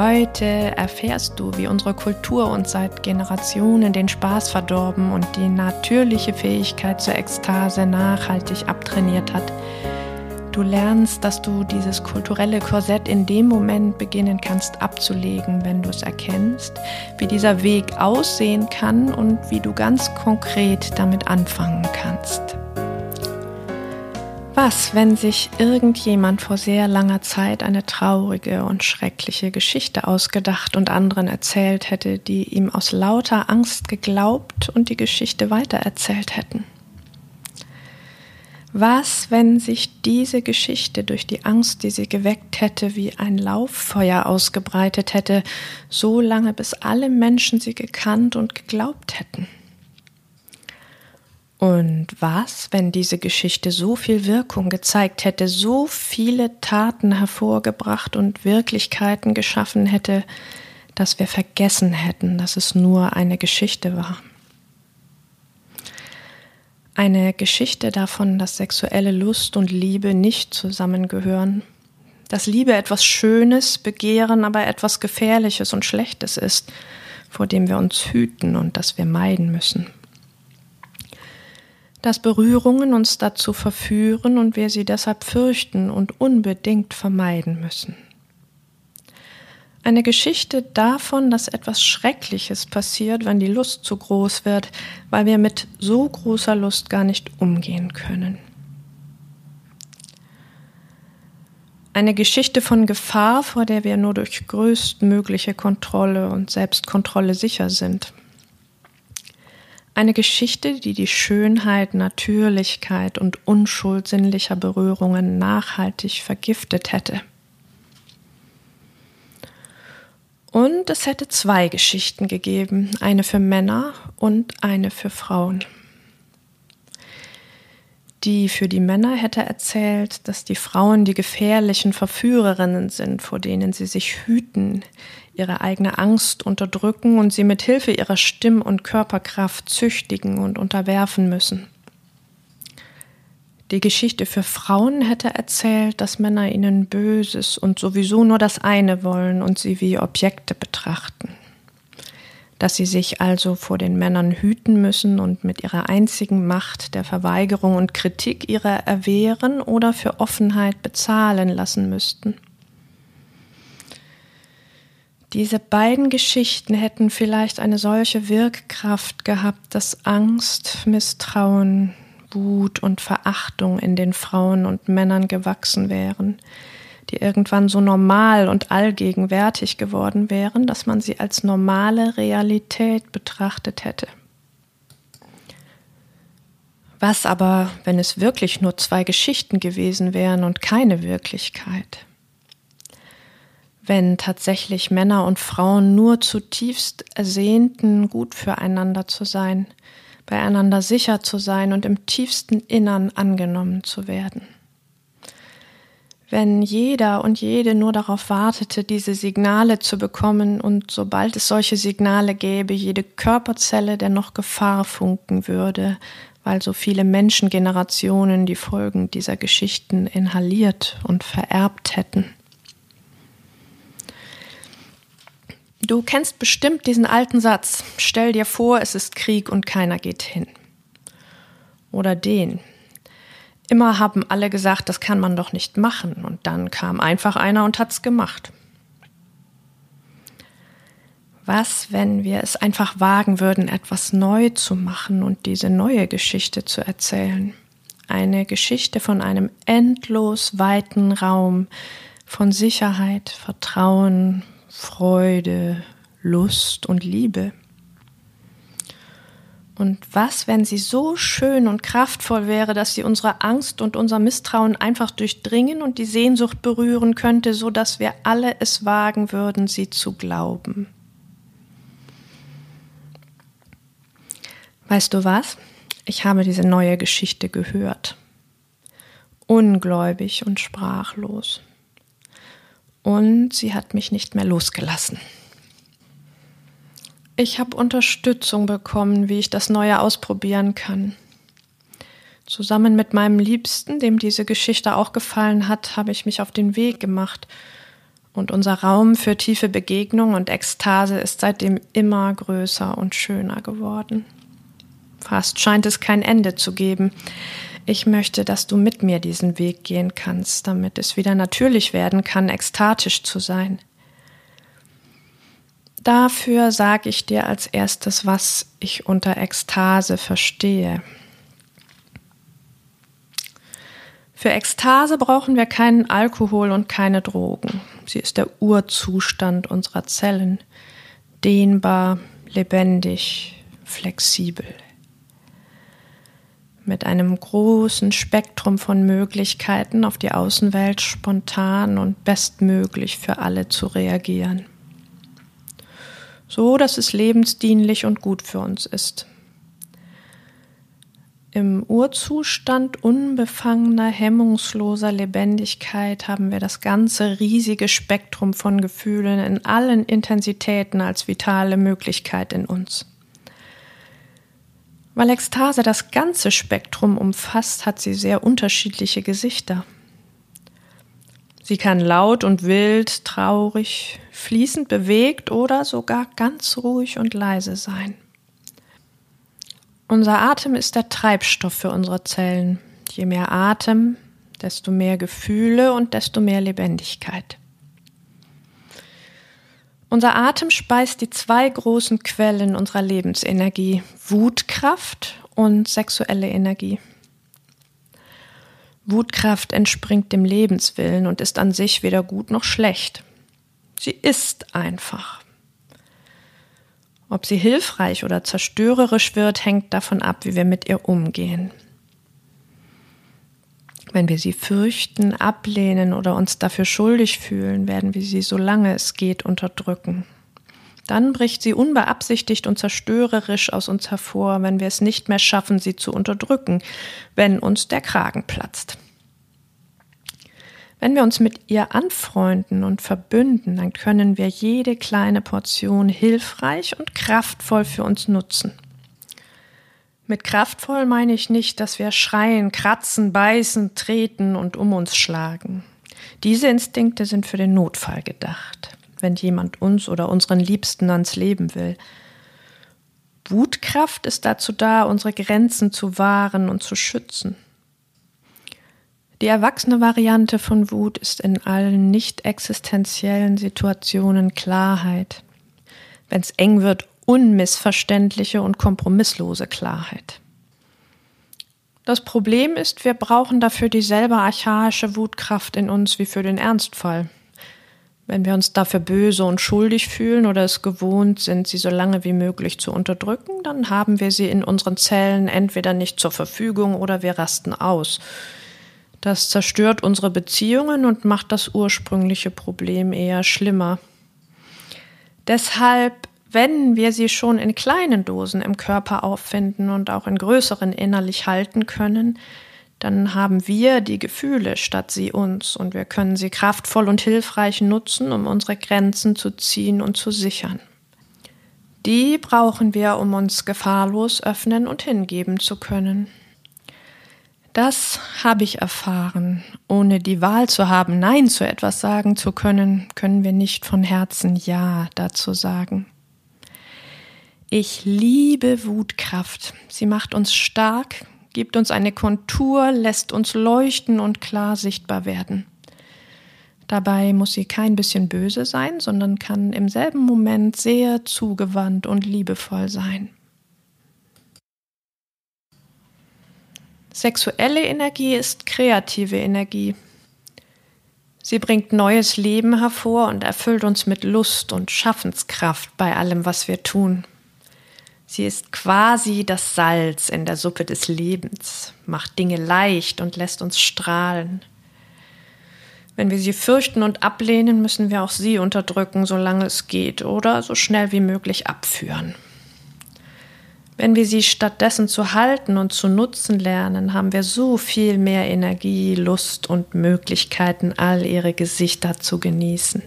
Heute erfährst du, wie unsere Kultur uns seit Generationen den Spaß verdorben und die natürliche Fähigkeit zur Ekstase nachhaltig abtrainiert hat. Du lernst, dass du dieses kulturelle Korsett in dem Moment beginnen kannst abzulegen, wenn du es erkennst, wie dieser Weg aussehen kann und wie du ganz konkret damit anfangen kannst. Was, wenn sich irgendjemand vor sehr langer Zeit eine traurige und schreckliche Geschichte ausgedacht und anderen erzählt hätte, die ihm aus lauter Angst geglaubt und die Geschichte weitererzählt hätten? Was, wenn sich diese Geschichte durch die Angst, die sie geweckt hätte, wie ein Lauffeuer ausgebreitet hätte, so lange bis alle Menschen sie gekannt und geglaubt hätten? Und was, wenn diese Geschichte so viel Wirkung gezeigt hätte, so viele Taten hervorgebracht und Wirklichkeiten geschaffen hätte, dass wir vergessen hätten, dass es nur eine Geschichte war? Eine Geschichte davon, dass sexuelle Lust und Liebe nicht zusammengehören, dass Liebe etwas Schönes, Begehren aber etwas Gefährliches und Schlechtes ist, vor dem wir uns hüten und das wir meiden müssen dass Berührungen uns dazu verführen und wir sie deshalb fürchten und unbedingt vermeiden müssen. Eine Geschichte davon, dass etwas Schreckliches passiert, wenn die Lust zu groß wird, weil wir mit so großer Lust gar nicht umgehen können. Eine Geschichte von Gefahr, vor der wir nur durch größtmögliche Kontrolle und Selbstkontrolle sicher sind. Eine Geschichte, die die Schönheit, Natürlichkeit und Unschuld sinnlicher Berührungen nachhaltig vergiftet hätte. Und es hätte zwei Geschichten gegeben, eine für Männer und eine für Frauen. Die für die Männer hätte erzählt, dass die Frauen die gefährlichen Verführerinnen sind, vor denen sie sich hüten, ihre eigene Angst unterdrücken und sie mit Hilfe ihrer Stimm- und Körperkraft züchtigen und unterwerfen müssen. Die Geschichte für Frauen hätte erzählt, dass Männer ihnen Böses und sowieso nur das eine wollen und sie wie Objekte betrachten. Dass sie sich also vor den Männern hüten müssen und mit ihrer einzigen Macht der Verweigerung und Kritik ihrer erwehren oder für Offenheit bezahlen lassen müssten. Diese beiden Geschichten hätten vielleicht eine solche Wirkkraft gehabt, dass Angst, Misstrauen, Wut und Verachtung in den Frauen und Männern gewachsen wären, die irgendwann so normal und allgegenwärtig geworden wären, dass man sie als normale Realität betrachtet hätte. Was aber, wenn es wirklich nur zwei Geschichten gewesen wären und keine Wirklichkeit? Wenn tatsächlich Männer und Frauen nur zutiefst ersehnten, gut füreinander zu sein, beieinander sicher zu sein und im tiefsten Innern angenommen zu werden. Wenn jeder und jede nur darauf wartete, diese Signale zu bekommen und sobald es solche Signale gäbe, jede Körperzelle der noch Gefahr funken würde, weil so viele Menschengenerationen die Folgen dieser Geschichten inhaliert und vererbt hätten. Du kennst bestimmt diesen alten Satz. Stell dir vor, es ist Krieg und keiner geht hin. Oder den. Immer haben alle gesagt, das kann man doch nicht machen. Und dann kam einfach einer und hat's gemacht. Was, wenn wir es einfach wagen würden, etwas neu zu machen und diese neue Geschichte zu erzählen? Eine Geschichte von einem endlos weiten Raum, von Sicherheit, Vertrauen, Freude, Lust und Liebe. Und was, wenn sie so schön und kraftvoll wäre, dass sie unsere Angst und unser Misstrauen einfach durchdringen und die Sehnsucht berühren könnte, so dass wir alle es wagen würden, sie zu glauben? Weißt du was? Ich habe diese neue Geschichte gehört. Ungläubig und sprachlos. Und sie hat mich nicht mehr losgelassen. Ich habe Unterstützung bekommen, wie ich das Neue ausprobieren kann. Zusammen mit meinem Liebsten, dem diese Geschichte auch gefallen hat, habe ich mich auf den Weg gemacht. Und unser Raum für tiefe Begegnung und Ekstase ist seitdem immer größer und schöner geworden. Fast scheint es kein Ende zu geben. Ich möchte, dass du mit mir diesen Weg gehen kannst, damit es wieder natürlich werden kann, ekstatisch zu sein. Dafür sage ich dir als erstes, was ich unter Ekstase verstehe. Für Ekstase brauchen wir keinen Alkohol und keine Drogen. Sie ist der Urzustand unserer Zellen. Dehnbar, lebendig, flexibel. Mit einem großen Spektrum von Möglichkeiten auf die Außenwelt spontan und bestmöglich für alle zu reagieren so dass es lebensdienlich und gut für uns ist. Im Urzustand unbefangener, hemmungsloser Lebendigkeit haben wir das ganze riesige Spektrum von Gefühlen in allen Intensitäten als vitale Möglichkeit in uns. Weil Ekstase das ganze Spektrum umfasst, hat sie sehr unterschiedliche Gesichter. Sie kann laut und wild, traurig, fließend bewegt oder sogar ganz ruhig und leise sein. Unser Atem ist der Treibstoff für unsere Zellen. Je mehr Atem, desto mehr Gefühle und desto mehr Lebendigkeit. Unser Atem speist die zwei großen Quellen unserer Lebensenergie, Wutkraft und sexuelle Energie. Wutkraft entspringt dem Lebenswillen und ist an sich weder gut noch schlecht. Sie ist einfach. Ob sie hilfreich oder zerstörerisch wird, hängt davon ab, wie wir mit ihr umgehen. Wenn wir sie fürchten, ablehnen oder uns dafür schuldig fühlen, werden wir sie, solange es geht, unterdrücken. Dann bricht sie unbeabsichtigt und zerstörerisch aus uns hervor, wenn wir es nicht mehr schaffen, sie zu unterdrücken, wenn uns der Kragen platzt. Wenn wir uns mit ihr anfreunden und verbünden, dann können wir jede kleine Portion hilfreich und kraftvoll für uns nutzen. Mit kraftvoll meine ich nicht, dass wir schreien, kratzen, beißen, treten und um uns schlagen. Diese Instinkte sind für den Notfall gedacht wenn jemand uns oder unseren Liebsten ans Leben will. Wutkraft ist dazu da, unsere Grenzen zu wahren und zu schützen. Die erwachsene Variante von Wut ist in allen nicht existenziellen Situationen Klarheit. Wenn es eng wird, unmissverständliche und kompromisslose Klarheit. Das Problem ist, wir brauchen dafür dieselbe archaische Wutkraft in uns wie für den Ernstfall. Wenn wir uns dafür böse und schuldig fühlen oder es gewohnt sind, sie so lange wie möglich zu unterdrücken, dann haben wir sie in unseren Zellen entweder nicht zur Verfügung oder wir rasten aus. Das zerstört unsere Beziehungen und macht das ursprüngliche Problem eher schlimmer. Deshalb, wenn wir sie schon in kleinen Dosen im Körper auffinden und auch in größeren innerlich halten können, dann haben wir die Gefühle statt sie uns und wir können sie kraftvoll und hilfreich nutzen, um unsere Grenzen zu ziehen und zu sichern. Die brauchen wir, um uns gefahrlos öffnen und hingeben zu können. Das habe ich erfahren. Ohne die Wahl zu haben, Nein zu etwas sagen zu können, können wir nicht von Herzen Ja dazu sagen. Ich liebe Wutkraft. Sie macht uns stark, gibt uns eine Kontur, lässt uns leuchten und klar sichtbar werden. Dabei muss sie kein bisschen böse sein, sondern kann im selben Moment sehr zugewandt und liebevoll sein. Sexuelle Energie ist kreative Energie. Sie bringt neues Leben hervor und erfüllt uns mit Lust und Schaffenskraft bei allem, was wir tun. Sie ist quasi das Salz in der Suppe des Lebens, macht Dinge leicht und lässt uns strahlen. Wenn wir sie fürchten und ablehnen, müssen wir auch sie unterdrücken, solange es geht, oder so schnell wie möglich abführen. Wenn wir sie stattdessen zu halten und zu nutzen lernen, haben wir so viel mehr Energie, Lust und Möglichkeiten, all ihre Gesichter zu genießen.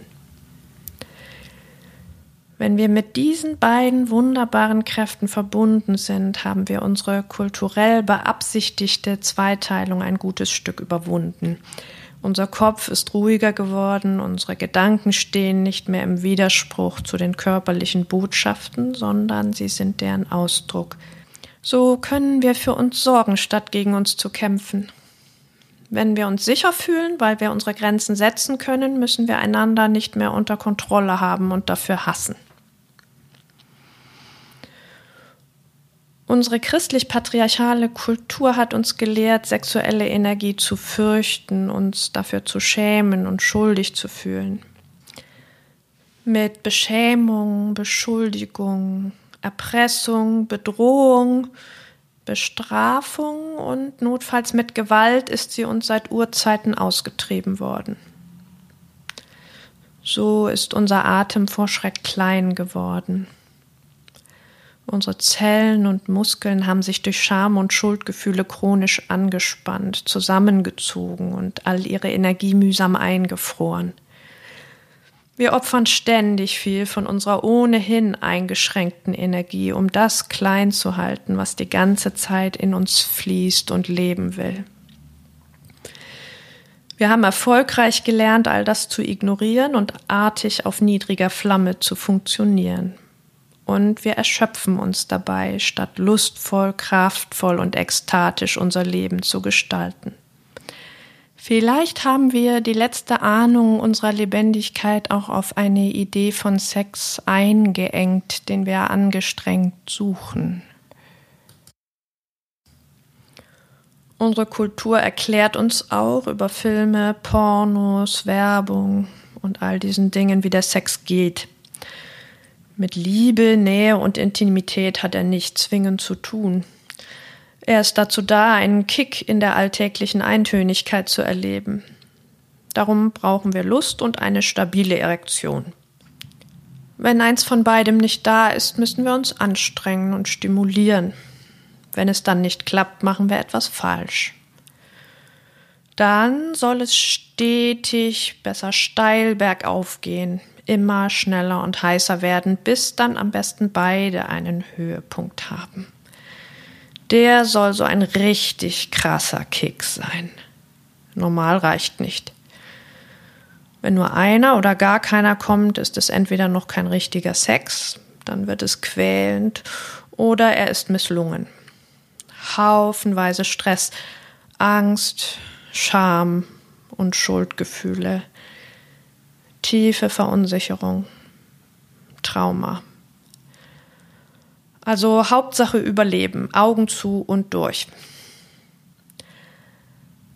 Wenn wir mit diesen beiden wunderbaren Kräften verbunden sind, haben wir unsere kulturell beabsichtigte Zweiteilung ein gutes Stück überwunden. Unser Kopf ist ruhiger geworden, unsere Gedanken stehen nicht mehr im Widerspruch zu den körperlichen Botschaften, sondern sie sind deren Ausdruck. So können wir für uns sorgen, statt gegen uns zu kämpfen. Wenn wir uns sicher fühlen, weil wir unsere Grenzen setzen können, müssen wir einander nicht mehr unter Kontrolle haben und dafür hassen. Unsere christlich-patriarchale Kultur hat uns gelehrt, sexuelle Energie zu fürchten, uns dafür zu schämen und schuldig zu fühlen. Mit Beschämung, Beschuldigung, Erpressung, Bedrohung, Bestrafung und notfalls mit Gewalt ist sie uns seit Urzeiten ausgetrieben worden. So ist unser Atem vor Schreck klein geworden. Unsere Zellen und Muskeln haben sich durch Scham und Schuldgefühle chronisch angespannt, zusammengezogen und all ihre Energie mühsam eingefroren. Wir opfern ständig viel von unserer ohnehin eingeschränkten Energie, um das klein zu halten, was die ganze Zeit in uns fließt und leben will. Wir haben erfolgreich gelernt, all das zu ignorieren und artig auf niedriger Flamme zu funktionieren und wir erschöpfen uns dabei, statt lustvoll, kraftvoll und ekstatisch unser Leben zu gestalten. Vielleicht haben wir die letzte Ahnung unserer Lebendigkeit auch auf eine Idee von Sex eingeengt, den wir angestrengt suchen. Unsere Kultur erklärt uns auch über Filme, Pornos, Werbung und all diesen Dingen, wie der Sex geht. Mit Liebe, Nähe und Intimität hat er nicht zwingend zu tun. Er ist dazu da, einen Kick in der alltäglichen Eintönigkeit zu erleben. Darum brauchen wir Lust und eine stabile Erektion. Wenn eins von beidem nicht da ist, müssen wir uns anstrengen und stimulieren. Wenn es dann nicht klappt, machen wir etwas falsch. Dann soll es stetig, besser steil bergauf gehen, immer schneller und heißer werden, bis dann am besten beide einen Höhepunkt haben. Der soll so ein richtig krasser Kick sein. Normal reicht nicht. Wenn nur einer oder gar keiner kommt, ist es entweder noch kein richtiger Sex, dann wird es quälend oder er ist misslungen. Haufenweise Stress, Angst, Scham und Schuldgefühle tiefe Verunsicherung, Trauma. Also Hauptsache überleben, Augen zu und durch.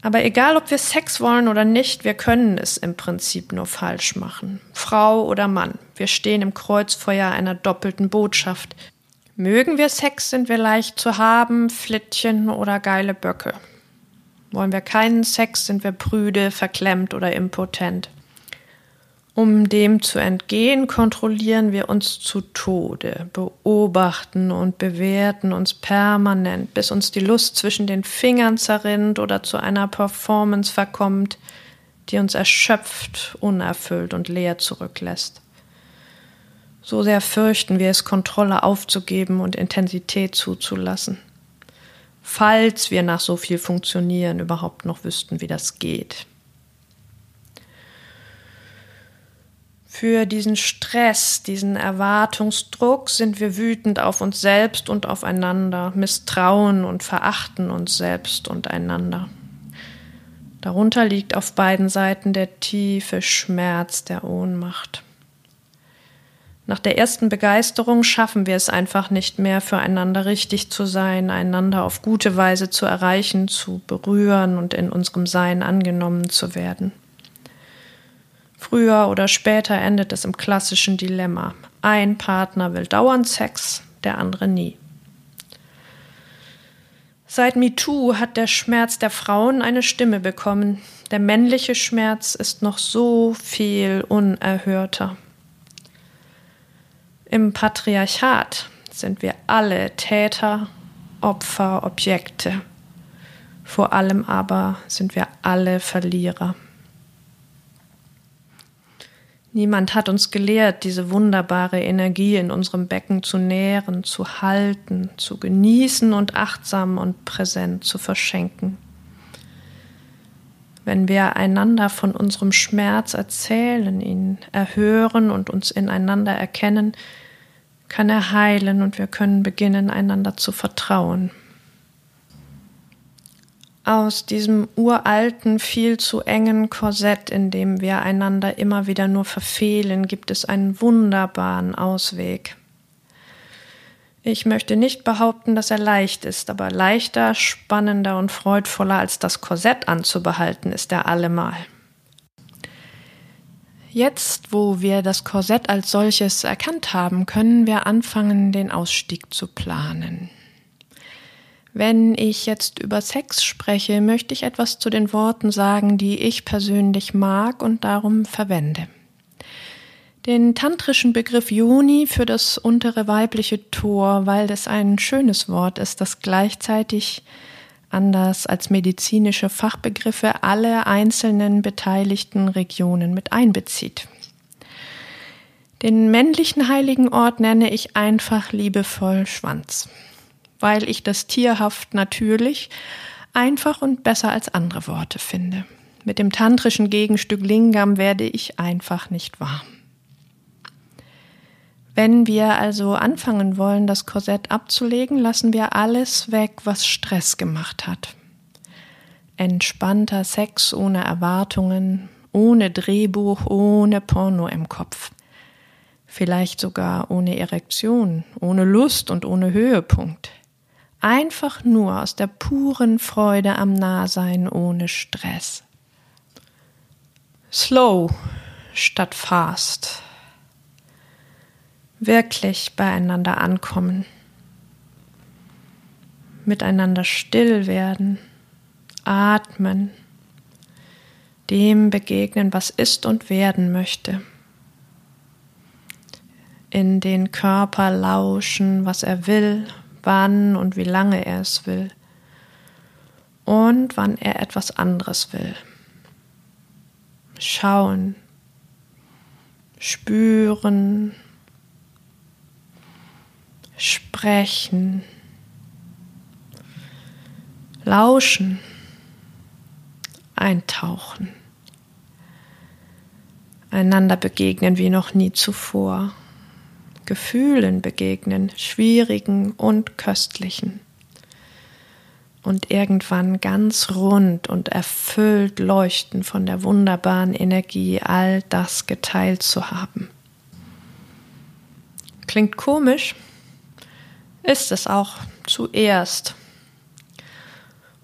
Aber egal, ob wir Sex wollen oder nicht, wir können es im Prinzip nur falsch machen. Frau oder Mann, wir stehen im Kreuzfeuer einer doppelten Botschaft. Mögen wir Sex, sind wir leicht zu haben, Flittchen oder geile Böcke. Wollen wir keinen Sex, sind wir prüde, verklemmt oder impotent. Um dem zu entgehen, kontrollieren wir uns zu Tode, beobachten und bewerten uns permanent, bis uns die Lust zwischen den Fingern zerrinnt oder zu einer Performance verkommt, die uns erschöpft, unerfüllt und leer zurücklässt. So sehr fürchten wir es, Kontrolle aufzugeben und Intensität zuzulassen. Falls wir nach so viel Funktionieren überhaupt noch wüssten, wie das geht. Für diesen Stress, diesen Erwartungsdruck sind wir wütend auf uns selbst und aufeinander, misstrauen und verachten uns selbst und einander. Darunter liegt auf beiden Seiten der tiefe Schmerz der Ohnmacht. Nach der ersten Begeisterung schaffen wir es einfach nicht mehr, füreinander richtig zu sein, einander auf gute Weise zu erreichen, zu berühren und in unserem Sein angenommen zu werden. Früher oder später endet es im klassischen Dilemma. Ein Partner will dauernd Sex, der andere nie. Seit MeToo hat der Schmerz der Frauen eine Stimme bekommen. Der männliche Schmerz ist noch so viel unerhörter. Im Patriarchat sind wir alle Täter, Opfer, Objekte. Vor allem aber sind wir alle Verlierer. Niemand hat uns gelehrt, diese wunderbare Energie in unserem Becken zu nähren, zu halten, zu genießen und achtsam und präsent zu verschenken. Wenn wir einander von unserem Schmerz erzählen, ihn erhören und uns ineinander erkennen, kann er heilen und wir können beginnen, einander zu vertrauen. Aus diesem uralten, viel zu engen Korsett, in dem wir einander immer wieder nur verfehlen, gibt es einen wunderbaren Ausweg. Ich möchte nicht behaupten, dass er leicht ist, aber leichter, spannender und freudvoller als das Korsett anzubehalten ist er allemal. Jetzt, wo wir das Korsett als solches erkannt haben, können wir anfangen, den Ausstieg zu planen. Wenn ich jetzt über Sex spreche, möchte ich etwas zu den Worten sagen, die ich persönlich mag und darum verwende. Den tantrischen Begriff Yoni für das untere weibliche Tor, weil das ein schönes Wort ist, das gleichzeitig anders als medizinische Fachbegriffe alle einzelnen beteiligten Regionen mit einbezieht. Den männlichen heiligen Ort nenne ich einfach liebevoll Schwanz, weil ich das tierhaft natürlich einfach und besser als andere Worte finde. Mit dem tantrischen Gegenstück Lingam werde ich einfach nicht warm. Wenn wir also anfangen wollen, das Korsett abzulegen, lassen wir alles weg, was Stress gemacht hat. Entspannter Sex ohne Erwartungen, ohne Drehbuch, ohne Porno im Kopf. Vielleicht sogar ohne Erektion, ohne Lust und ohne Höhepunkt. Einfach nur aus der puren Freude am Nahsein ohne Stress. Slow statt fast. Wirklich beieinander ankommen, miteinander still werden, atmen, dem begegnen, was ist und werden möchte, in den Körper lauschen, was er will, wann und wie lange er es will und wann er etwas anderes will. Schauen, spüren, sprechen, lauschen, eintauchen, einander begegnen wie noch nie zuvor, Gefühlen begegnen, schwierigen und köstlichen und irgendwann ganz rund und erfüllt leuchten von der wunderbaren Energie, all das geteilt zu haben. Klingt komisch, ist es auch zuerst.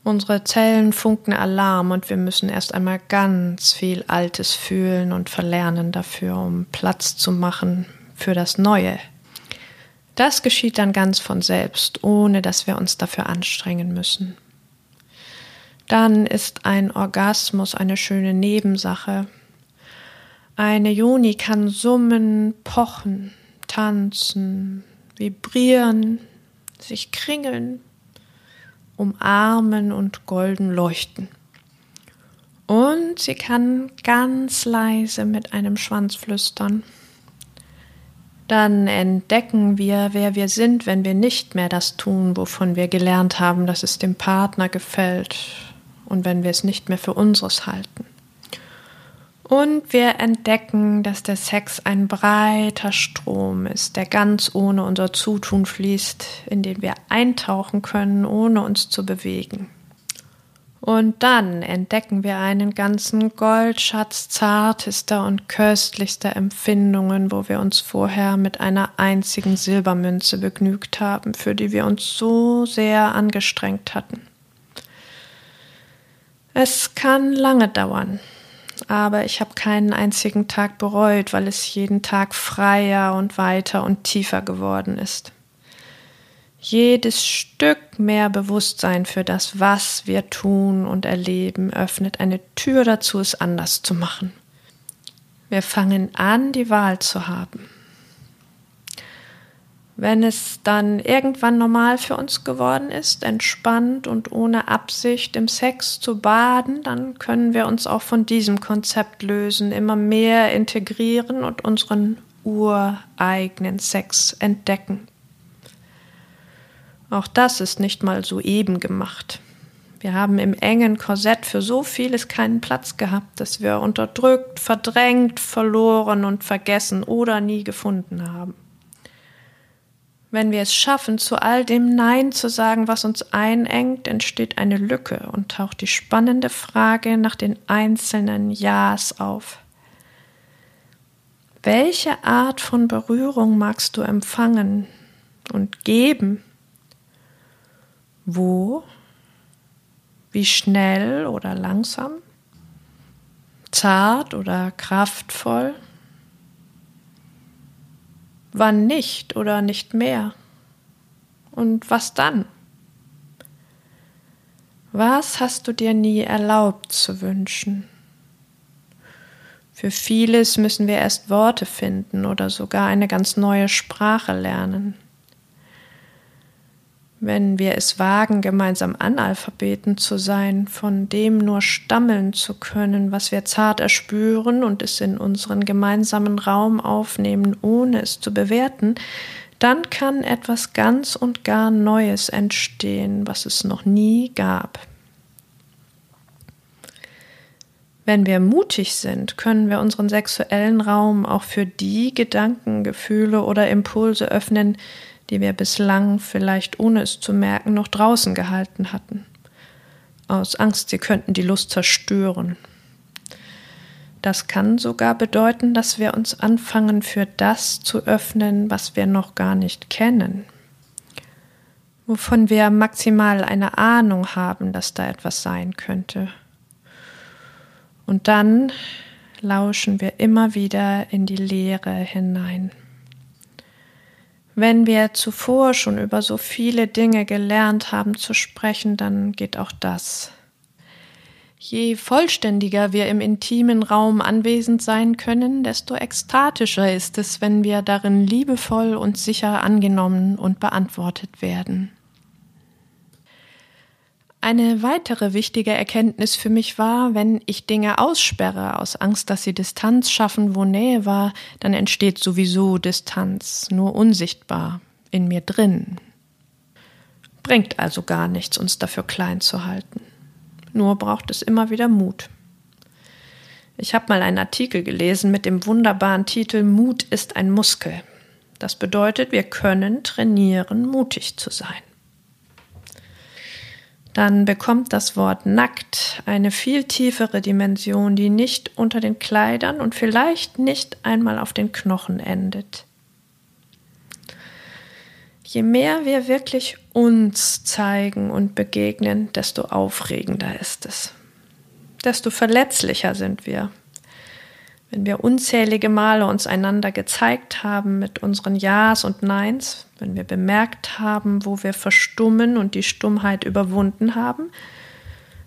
Unsere Zellen funken Alarm und wir müssen erst einmal ganz viel Altes fühlen und verlernen dafür, um Platz zu machen für das Neue. Das geschieht dann ganz von selbst, ohne dass wir uns dafür anstrengen müssen. Dann ist ein Orgasmus eine schöne Nebensache. Eine Joni kann summen, pochen, tanzen, vibrieren, sich kringeln, umarmen und golden leuchten. Und sie kann ganz leise mit einem Schwanz flüstern. Dann entdecken wir, wer wir sind, wenn wir nicht mehr das tun, wovon wir gelernt haben, dass es dem Partner gefällt und wenn wir es nicht mehr für unseres halten. Und wir entdecken, dass der Sex ein breiter Strom ist, der ganz ohne unser Zutun fließt, in den wir eintauchen können, ohne uns zu bewegen. Und dann entdecken wir einen ganzen Goldschatz zartester und köstlichster Empfindungen, wo wir uns vorher mit einer einzigen Silbermünze begnügt haben, für die wir uns so sehr angestrengt hatten. Es kann lange dauern, aber ich habe keinen einzigen Tag bereut, weil es jeden Tag freier und weiter und tiefer geworden ist. Jedes Stück mehr Bewusstsein für das, was wir tun und erleben, öffnet eine Tür dazu, es anders zu machen. Wir fangen an, die Wahl zu haben. Wenn es dann irgendwann normal für uns geworden ist, entspannt und ohne Absicht im Sex zu baden, dann können wir uns auch von diesem Konzept lösen, immer mehr integrieren und unseren ureigenen Sex entdecken. Auch das ist nicht mal so eben gemacht. Wir haben im engen Korsett für so vieles keinen Platz gehabt, dass wir unterdrückt, verdrängt, verloren und vergessen oder nie gefunden haben. Wenn wir es schaffen, zu all dem Nein zu sagen, was uns einengt, entsteht eine Lücke und taucht die spannende Frage nach den einzelnen Ja's auf. Welche Art von Berührung magst du empfangen und geben? Wo? Wie schnell oder langsam? Zart oder kraftvoll? wann nicht oder nicht mehr? Und was dann? Was hast du dir nie erlaubt zu wünschen? Für vieles müssen wir erst Worte finden oder sogar eine ganz neue Sprache lernen wenn wir es wagen, gemeinsam Analphabeten zu sein, von dem nur stammeln zu können, was wir zart erspüren und es in unseren gemeinsamen Raum aufnehmen, ohne es zu bewerten, dann kann etwas ganz und gar Neues entstehen, was es noch nie gab. Wenn wir mutig sind, können wir unseren sexuellen Raum auch für die Gedanken, Gefühle oder Impulse öffnen, die wir bislang vielleicht ohne es zu merken noch draußen gehalten hatten. Aus Angst, sie könnten die Lust zerstören. Das kann sogar bedeuten, dass wir uns anfangen, für das zu öffnen, was wir noch gar nicht kennen, wovon wir maximal eine Ahnung haben, dass da etwas sein könnte. Und dann lauschen wir immer wieder in die Leere hinein. Wenn wir zuvor schon über so viele Dinge gelernt haben zu sprechen, dann geht auch das. Je vollständiger wir im intimen Raum anwesend sein können, desto ekstatischer ist es, wenn wir darin liebevoll und sicher angenommen und beantwortet werden. Eine weitere wichtige Erkenntnis für mich war, wenn ich Dinge aussperre aus Angst, dass sie Distanz schaffen, wo Nähe war, dann entsteht sowieso Distanz, nur unsichtbar, in mir drin. Bringt also gar nichts, uns dafür klein zu halten. Nur braucht es immer wieder Mut. Ich habe mal einen Artikel gelesen mit dem wunderbaren Titel Mut ist ein Muskel. Das bedeutet, wir können trainieren, mutig zu sein dann bekommt das Wort nackt eine viel tiefere Dimension, die nicht unter den Kleidern und vielleicht nicht einmal auf den Knochen endet. Je mehr wir wirklich uns zeigen und begegnen, desto aufregender ist es. Desto verletzlicher sind wir. Wenn wir unzählige Male uns einander gezeigt haben mit unseren Ja's und Neins, wenn wir bemerkt haben, wo wir verstummen und die Stummheit überwunden haben,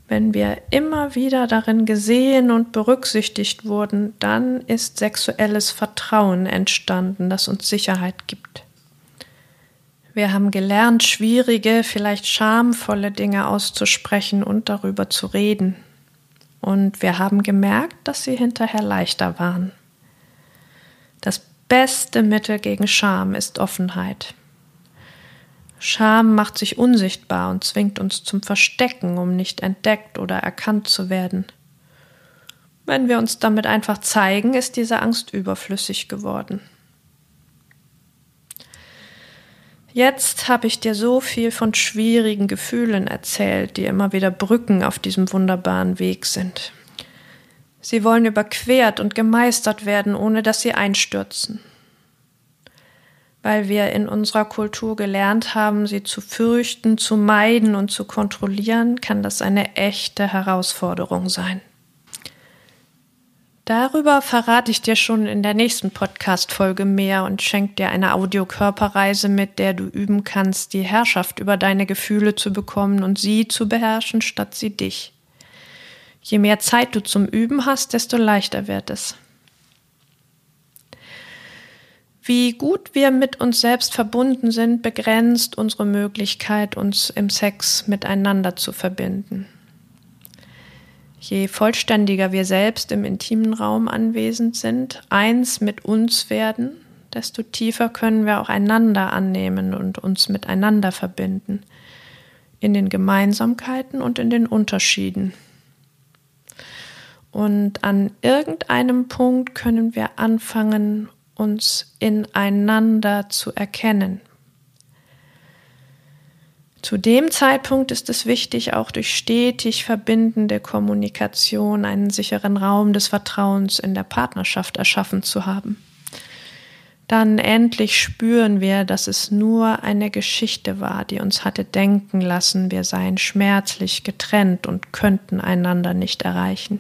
wenn wir immer wieder darin gesehen und berücksichtigt wurden, dann ist sexuelles Vertrauen entstanden, das uns Sicherheit gibt. Wir haben gelernt, schwierige, vielleicht schamvolle Dinge auszusprechen und darüber zu reden. Und wir haben gemerkt, dass sie hinterher leichter waren. Das beste Mittel gegen Scham ist Offenheit. Scham macht sich unsichtbar und zwingt uns zum Verstecken, um nicht entdeckt oder erkannt zu werden. Wenn wir uns damit einfach zeigen, ist diese Angst überflüssig geworden. Jetzt habe ich dir so viel von schwierigen Gefühlen erzählt, die immer wieder Brücken auf diesem wunderbaren Weg sind. Sie wollen überquert und gemeistert werden, ohne dass sie einstürzen. Weil wir in unserer Kultur gelernt haben, sie zu fürchten, zu meiden und zu kontrollieren, kann das eine echte Herausforderung sein. Darüber verrate ich dir schon in der nächsten Podcast-Folge mehr und schenke dir eine Audiokörperreise, mit der du üben kannst, die Herrschaft über deine Gefühle zu bekommen und sie zu beherrschen, statt sie dich. Je mehr Zeit du zum Üben hast, desto leichter wird es. Wie gut wir mit uns selbst verbunden sind, begrenzt unsere Möglichkeit, uns im Sex miteinander zu verbinden. Je vollständiger wir selbst im intimen Raum anwesend sind, eins mit uns werden, desto tiefer können wir auch einander annehmen und uns miteinander verbinden, in den Gemeinsamkeiten und in den Unterschieden. Und an irgendeinem Punkt können wir anfangen, uns ineinander zu erkennen. Zu dem Zeitpunkt ist es wichtig, auch durch stetig verbindende Kommunikation einen sicheren Raum des Vertrauens in der Partnerschaft erschaffen zu haben. Dann endlich spüren wir, dass es nur eine Geschichte war, die uns hatte denken lassen, wir seien schmerzlich getrennt und könnten einander nicht erreichen.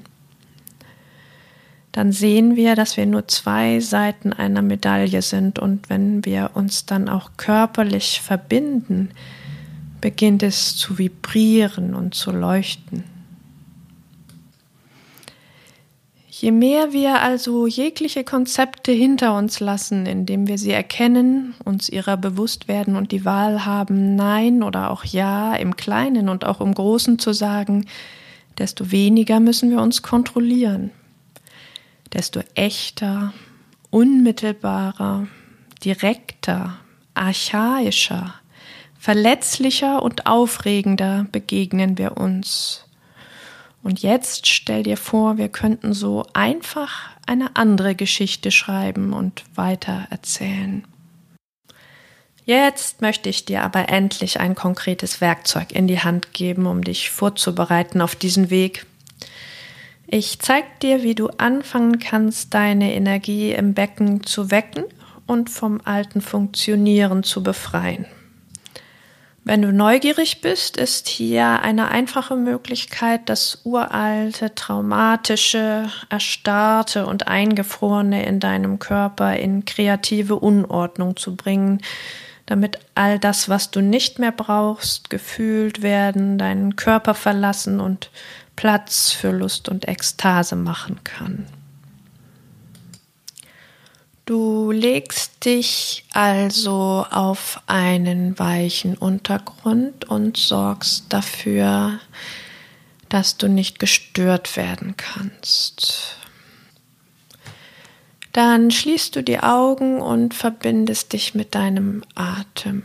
Dann sehen wir, dass wir nur zwei Seiten einer Medaille sind und wenn wir uns dann auch körperlich verbinden, beginnt es zu vibrieren und zu leuchten. Je mehr wir also jegliche Konzepte hinter uns lassen, indem wir sie erkennen, uns ihrer bewusst werden und die Wahl haben, Nein oder auch Ja im Kleinen und auch im Großen zu sagen, desto weniger müssen wir uns kontrollieren, desto echter, unmittelbarer, direkter, archaischer, verletzlicher und aufregender begegnen wir uns. Und jetzt stell dir vor, wir könnten so einfach eine andere Geschichte schreiben und weiter erzählen. Jetzt möchte ich dir aber endlich ein konkretes Werkzeug in die Hand geben, um dich vorzubereiten auf diesen Weg. Ich zeig dir, wie du anfangen kannst, deine Energie im Becken zu wecken und vom alten Funktionieren zu befreien. Wenn du neugierig bist, ist hier eine einfache Möglichkeit, das uralte, traumatische, erstarrte und eingefrorene in deinem Körper in kreative Unordnung zu bringen, damit all das, was du nicht mehr brauchst, gefühlt werden, deinen Körper verlassen und Platz für Lust und Ekstase machen kann. Du legst dich also auf einen weichen Untergrund und sorgst dafür, dass du nicht gestört werden kannst. Dann schließt du die Augen und verbindest dich mit deinem Atem.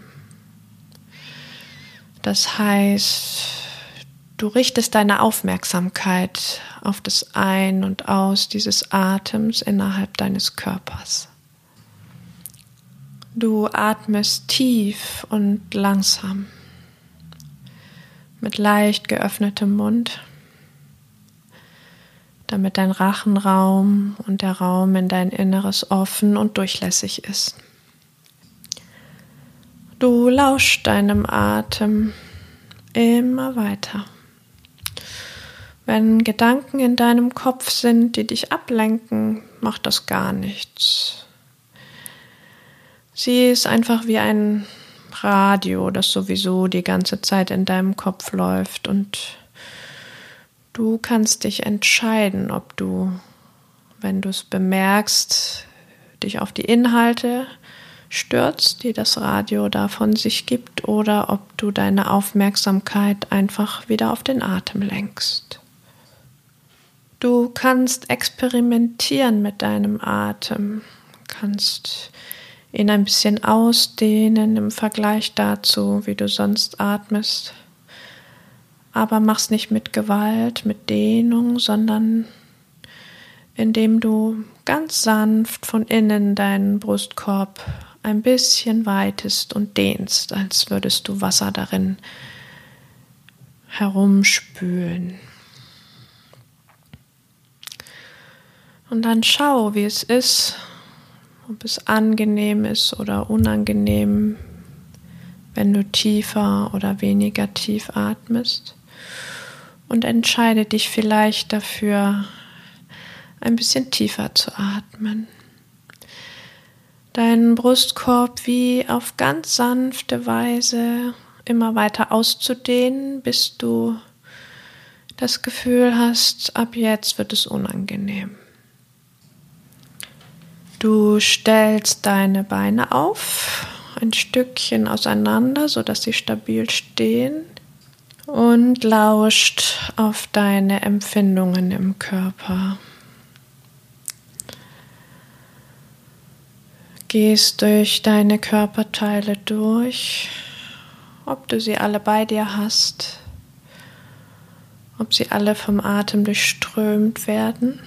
Das heißt, du richtest deine Aufmerksamkeit auf das Ein- und Aus dieses Atems innerhalb deines Körpers. Du atmest tief und langsam mit leicht geöffnetem Mund, damit dein Rachenraum und der Raum in dein Inneres offen und durchlässig ist. Du lauschst deinem Atem immer weiter. Wenn Gedanken in deinem Kopf sind, die dich ablenken, macht das gar nichts. Sie ist einfach wie ein Radio, das sowieso die ganze Zeit in deinem Kopf läuft und du kannst dich entscheiden, ob du, wenn du es bemerkst, dich auf die Inhalte stürzt, die das Radio da von sich gibt, oder ob du deine Aufmerksamkeit einfach wieder auf den Atem lenkst. Du kannst experimentieren mit deinem Atem, kannst ihn ein bisschen ausdehnen im Vergleich dazu, wie du sonst atmest. Aber mach's nicht mit Gewalt, mit Dehnung, sondern indem du ganz sanft von innen deinen Brustkorb ein bisschen weitest und dehnst, als würdest du Wasser darin herumspülen. Und dann schau, wie es ist, ob es angenehm ist oder unangenehm, wenn du tiefer oder weniger tief atmest. Und entscheide dich vielleicht dafür, ein bisschen tiefer zu atmen. Deinen Brustkorb wie auf ganz sanfte Weise immer weiter auszudehnen, bis du das Gefühl hast, ab jetzt wird es unangenehm. Du stellst deine Beine auf, ein Stückchen auseinander, sodass sie stabil stehen und lauscht auf deine Empfindungen im Körper. Gehst durch deine Körperteile durch, ob du sie alle bei dir hast, ob sie alle vom Atem durchströmt werden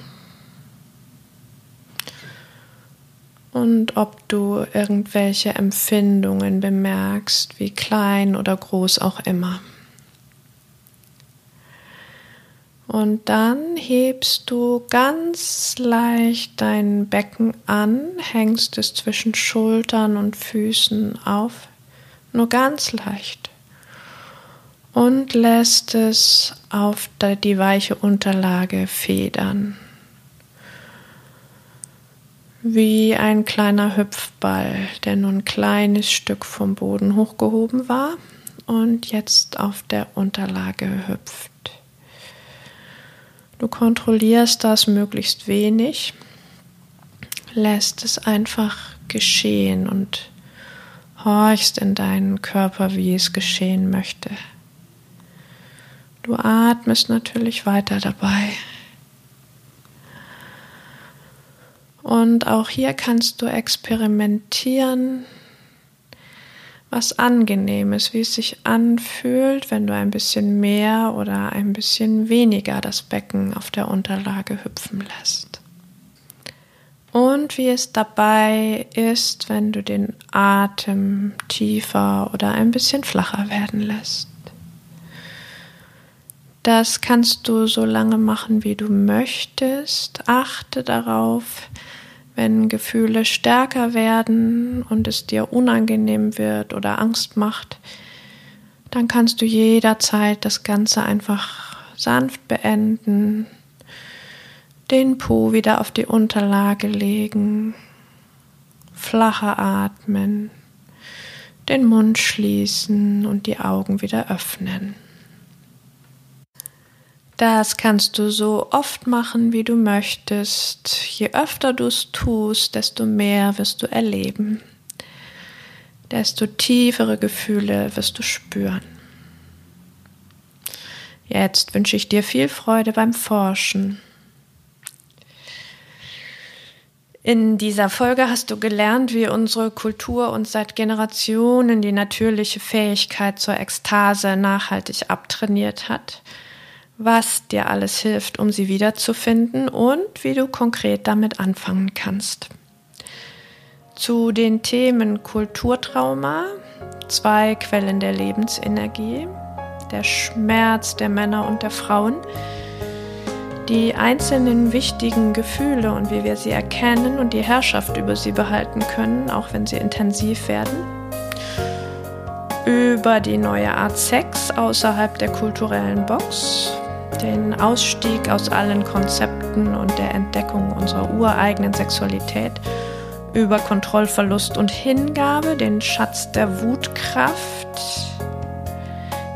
und ob du irgendwelche Empfindungen bemerkst, wie klein oder groß auch immer. Und dann hebst du ganz leicht dein Becken an, hängst es zwischen Schultern und Füßen auf, nur ganz leicht. Und lässt es auf die weiche Unterlage federn. Wie ein kleiner Hüpfball, der nur ein kleines Stück vom Boden hochgehoben war und jetzt auf der Unterlage hüpft. Du kontrollierst das möglichst wenig, lässt es einfach geschehen und horchst in deinen Körper, wie es geschehen möchte. Du atmest natürlich weiter dabei. Und auch hier kannst du experimentieren, was Angenehmes, wie es sich anfühlt, wenn du ein bisschen mehr oder ein bisschen weniger das Becken auf der Unterlage hüpfen lässt. Und wie es dabei ist, wenn du den Atem tiefer oder ein bisschen flacher werden lässt. Das kannst du so lange machen, wie du möchtest. Achte darauf, wenn Gefühle stärker werden und es dir unangenehm wird oder Angst macht, dann kannst du jederzeit das Ganze einfach sanft beenden, den Po wieder auf die Unterlage legen, flacher atmen, den Mund schließen und die Augen wieder öffnen. Das kannst du so oft machen, wie du möchtest. Je öfter du es tust, desto mehr wirst du erleben. Desto tiefere Gefühle wirst du spüren. Jetzt wünsche ich dir viel Freude beim Forschen. In dieser Folge hast du gelernt, wie unsere Kultur uns seit Generationen die natürliche Fähigkeit zur Ekstase nachhaltig abtrainiert hat was dir alles hilft, um sie wiederzufinden und wie du konkret damit anfangen kannst. Zu den Themen Kulturtrauma, zwei Quellen der Lebensenergie, der Schmerz der Männer und der Frauen, die einzelnen wichtigen Gefühle und wie wir sie erkennen und die Herrschaft über sie behalten können, auch wenn sie intensiv werden, über die neue Art Sex außerhalb der kulturellen Box, den Ausstieg aus allen Konzepten und der Entdeckung unserer ureigenen Sexualität, über Kontrollverlust und Hingabe, den Schatz der Wutkraft,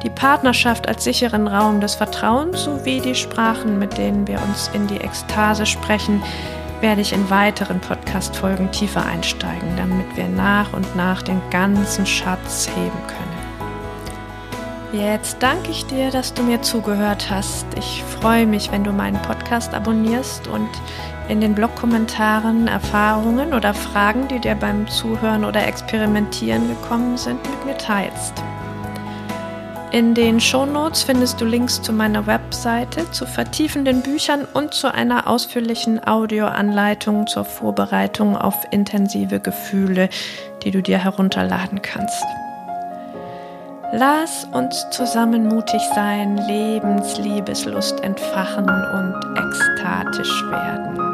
die Partnerschaft als sicheren Raum des Vertrauens sowie die Sprachen, mit denen wir uns in die Ekstase sprechen, werde ich in weiteren Podcast-Folgen tiefer einsteigen, damit wir nach und nach den ganzen Schatz heben können. Jetzt danke ich dir, dass du mir zugehört hast. Ich freue mich, wenn du meinen Podcast abonnierst und in den Blogkommentaren Erfahrungen oder Fragen, die dir beim Zuhören oder Experimentieren gekommen sind, mit mir teilst. In den Shownotes findest du Links zu meiner Webseite, zu vertiefenden Büchern und zu einer ausführlichen Audioanleitung zur Vorbereitung auf intensive Gefühle, die du dir herunterladen kannst. Lass uns zusammen mutig sein, Lebensliebeslust entfachen und ekstatisch werden.